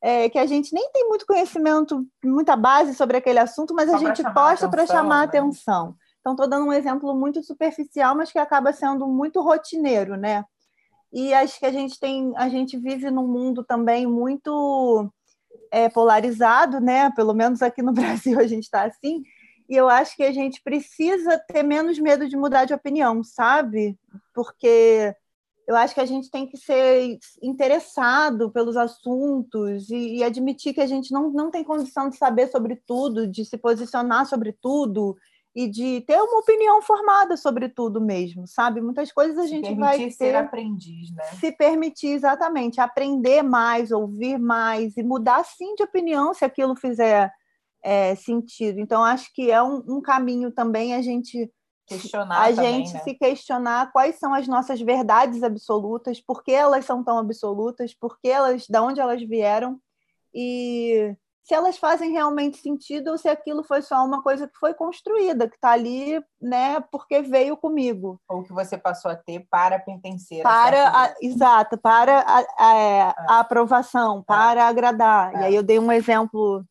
é, que a gente nem tem muito conhecimento, muita base sobre aquele assunto, mas Só a gente posta para chamar né? atenção. Então, estou dando um exemplo muito superficial, mas que acaba sendo muito rotineiro, né? E acho que a gente tem, a gente vive num mundo também muito é, polarizado, né? Pelo menos aqui no Brasil a gente está assim. E eu acho que a gente precisa ter menos medo de mudar de opinião, sabe? Porque eu acho que a gente tem que ser interessado pelos assuntos e, e, admitir que a gente não, não tem condição de saber sobre tudo, de se posicionar sobre tudo e de ter uma opinião formada sobre tudo mesmo, sabe? Muitas coisas a se gente vai ter... ser aprendiz, né? Se permitir, exatamente, aprender mais, ouvir mais e mudar, sim, de opinião se aquilo fizer é, sentido. Então, acho que é um, um caminho também a gente... Questionar a também, gente né? se questionar quais são as nossas verdades absolutas, por que elas são tão absolutas, por que elas, de onde elas vieram e se elas fazem realmente sentido ou se aquilo foi só uma coisa que foi construída, que está ali, né, porque veio comigo. Ou que você passou a ter para pertencer. Para, a, exato, para a, a, é, a aprovação, para agradar. E aí eu dei um exemplo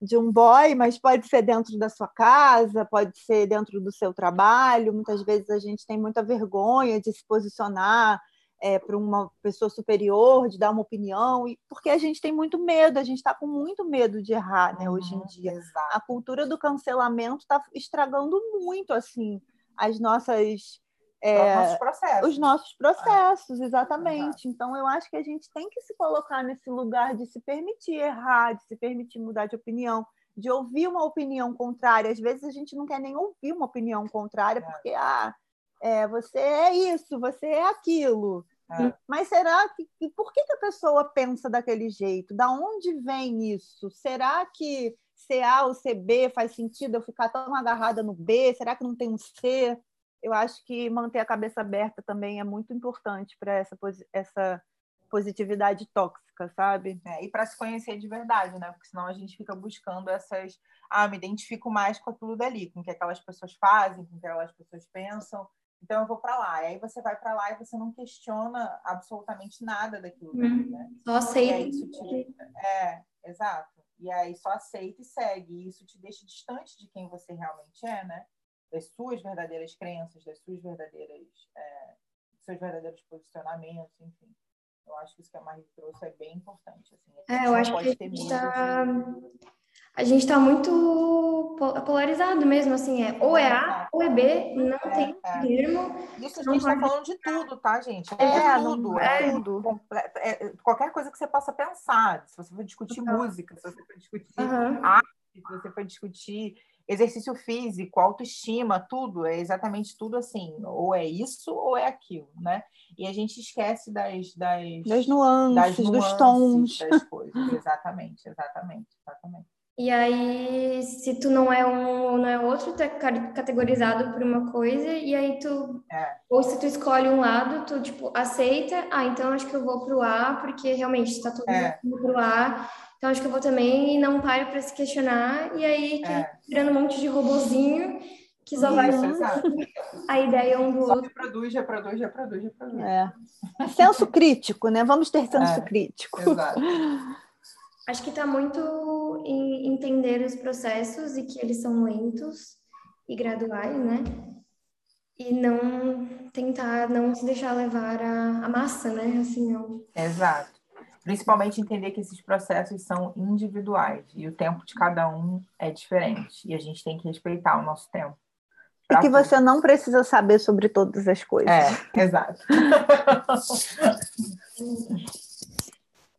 de um boy, mas pode ser dentro da sua casa, pode ser dentro do seu trabalho. Muitas vezes a gente tem muita vergonha de se posicionar é, para uma pessoa superior, de dar uma opinião, e porque a gente tem muito medo, a gente está com muito medo de errar, né, hoje em Uhum, dia. exato. A cultura do cancelamento está estragando muito assim as nossas é, nossos processos. os nossos processos, exatamente. Então, eu acho que a gente tem que se colocar nesse lugar de se permitir errar, de se permitir mudar de opinião, de ouvir uma opinião contrária. Às vezes a gente não quer nem ouvir uma opinião contrária, É. porque ah, é, você é isso, você é aquilo. É. Mas será que por que, que a pessoa pensa daquele jeito? Da onde vem isso? Será que ser A ou ser B faz sentido eu ficar tão agarrada no B? Será que não tem um C? Eu acho que manter a cabeça aberta também é muito importante para essa, essa positividade tóxica, sabe? É, e para se conhecer de verdade, né? Porque senão a gente fica buscando essas. Ah, me identifico mais com aquilo dali, com o que aquelas pessoas fazem, com o que aquelas pessoas pensam. Então eu vou para lá. E aí você vai para lá e você não questiona absolutamente nada daquilo dali, né? Só E aceita. te... É, exato. E aí só aceita e segue. E isso te deixa distante de quem você realmente é, né? Das suas verdadeiras crenças, das suas verdadeiras, é, dos seus verdadeiros posicionamentos, enfim. Eu acho que isso que a Marie trouxe é bem importante. Assim. A gente É, eu acho que a gente tá, de- a gente tá muito po- polarizado mesmo, assim, é ou é A ou é B, não É, tem é. termo. Isso a gente está pode- falando de tudo, tá, gente? É, É, tudo. é É, tudo. comple- é, qualquer coisa que você possa pensar. Se você for discutir música, se você for discutir Aham. se você for discutir exercício físico, autoestima, tudo, é exatamente tudo assim, ou é isso ou é aquilo, né? E a gente esquece das, das, Das nuances, das dos nuances tons. das coisas. Exatamente, exatamente, exatamente. E aí, se tu não é um ou não é outro, tu é ca- categorizado por uma coisa, e aí tu. É. Ou se tu escolhe um lado, tu, tipo, aceita, ah, então acho que eu vou pro A, porque realmente tá todo É. mundo pro A, então acho que eu vou também, e não pare pra se questionar, e aí que É. virando um monte de robozinho que só vai Isso, a ideia um do Só outro. reproduz, reproduz, reproduz, reproduz. É. Senso crítico, né? Vamos ter senso É. crítico. Exato. Acho que está muito em entender os processos e que eles são lentos e graduais, né? E não tentar não se deixar levar a, a massa, né? Assim, não. Exato. Principalmente entender que esses processos são individuais e o tempo de cada um é diferente. E a gente tem que respeitar o nosso tempo. E Pra que tudo. você não precisa saber sobre todas as coisas. É, exato.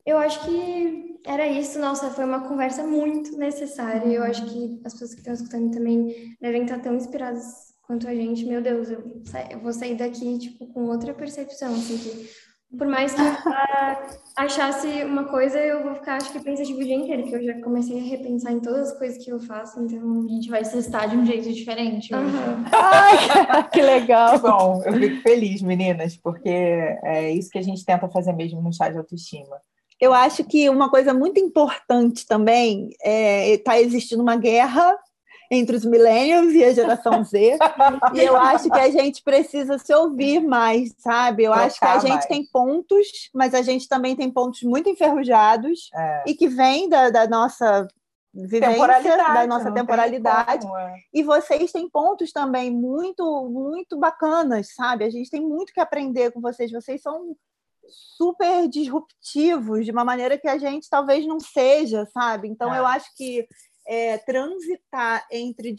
Eu acho que era isso. Nossa, foi uma conversa muito necessária. Eu acho que as pessoas que estão escutando também devem estar tão inspiradas quanto a gente. Meu Deus, eu, sa- eu vou sair daqui, tipo, com outra percepção, assim, que por mais que eu achasse uma coisa, eu vou ficar, acho que, pensativa o dia inteiro, que eu já comecei a repensar em todas as coisas que eu faço, então... A gente vai se estar de um jeito diferente. Aham. Ai, que legal. Bom, eu fico feliz, meninas, porque é isso que a gente tenta fazer mesmo no chá de autoestima. Eu acho que uma coisa muito importante também é está existindo uma guerra entre os millennials e a geração Z. e eu acho que a gente precisa se ouvir mais, sabe? Eu acho que a gente mais. tem pontos, mas a gente também tem pontos muito enferrujados É. e que vêm da, da nossa vivência, da nossa temporalidade. como, é. E vocês têm pontos também muito, muito bacanas, sabe? A gente tem muito que aprender com vocês. Vocês são super disruptivos de uma maneira que a gente talvez não seja, sabe? Então É. eu acho que é, transitar entre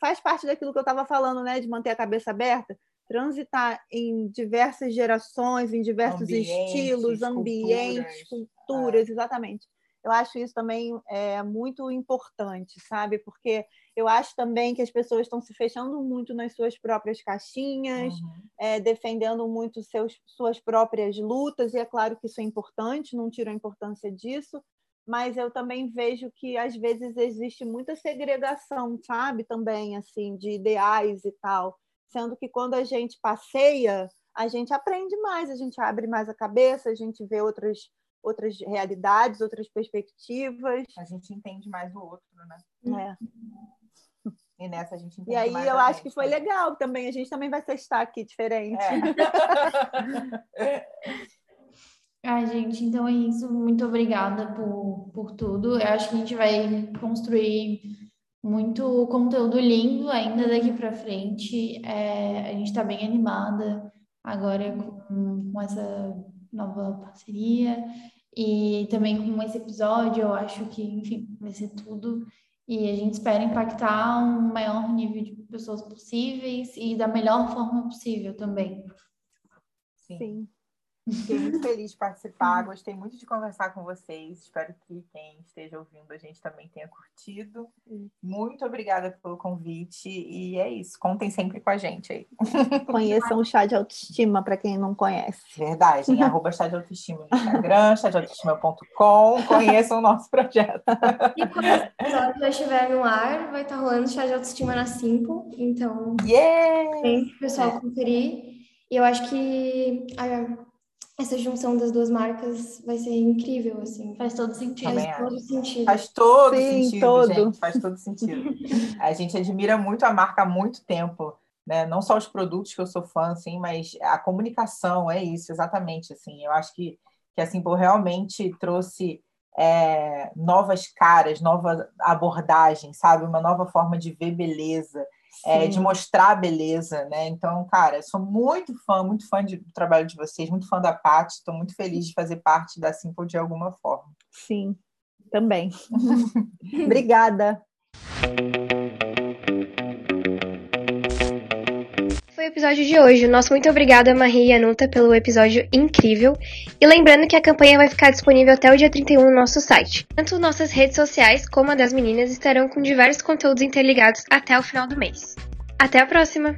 faz parte daquilo que eu estava falando, né? De manter a cabeça aberta. Transitar em diversas gerações, em diversos Ambientes, estilos, ambientes, culturas. culturas, exatamente. Eu acho isso também é, muito importante, sabe? Porque eu acho também que as pessoas estão se fechando muito nas suas próprias caixinhas, Uhum. é, defendendo muito seus, suas próprias lutas, e é claro que isso é importante, não tiro a importância disso, mas eu também vejo que às vezes existe muita segregação, sabe? Também, assim, de ideais e tal. Sendo que quando a gente passeia, a gente aprende mais, a gente abre mais a cabeça, a gente vê outras, outras realidades, outras perspectivas. A gente entende mais o outro, né? né? E nessa a gente entende E aí mais eu acho que gente foi também. legal também. A gente também vai testar aqui diferente. É. Ai, gente, então é isso. Muito obrigada por, por tudo. Eu acho que a gente vai construir muito conteúdo lindo ainda daqui para frente. É, a gente está bem animada. agora com, com essa nova parceria e também com esse episódio, eu acho que, enfim, vai ser tudo. E a gente espera impactar um maior nível de pessoas possíveis e da melhor forma possível também. Sim. Sim. Fiquei muito feliz de participar, gostei muito de conversar com vocês. Espero que quem esteja ouvindo a gente também tenha curtido. Muito obrigada pelo convite e é isso. Contem sempre com a gente aí. Conheçam o chá de autoestima para quem não conhece. Verdade, em arroba chá de autoestima no Instagram, chádeautoestima.com. Conheçam o nosso projeto. E quando o episódio já estiver no ar, vai estar rolando chá de autoestima na Simple. Então, yeah! tem o pessoal é. conferir. E eu acho que essa junção das duas marcas vai ser incrível, assim. Faz todo sentido. Faz todo sentido. Faz todo Sim, sentido, todo. gente. Faz todo sentido. a gente admira muito a marca há muito tempo, né? Não só os produtos que eu sou fã, assim, mas a comunicação, é isso, exatamente, assim. Eu acho que, que a Simple realmente trouxe é, novas caras, nova abordagem, sabe? Uma nova forma de ver beleza, é, de mostrar a beleza, né? Então, cara, sou muito fã, muito fã de, do trabalho de vocês, muito fã da Paty, estou muito feliz de fazer parte da Simple de alguma forma. Sim, também. Obrigada. Episódio de hoje. Nosso muito obrigada, Marie e Anuta, pelo episódio incrível. E lembrando que a campanha vai ficar disponível até o dia 31 no nosso site. Tanto nossas redes sociais como a das meninas estarão com diversos conteúdos interligados até o final do mês. Até a próxima!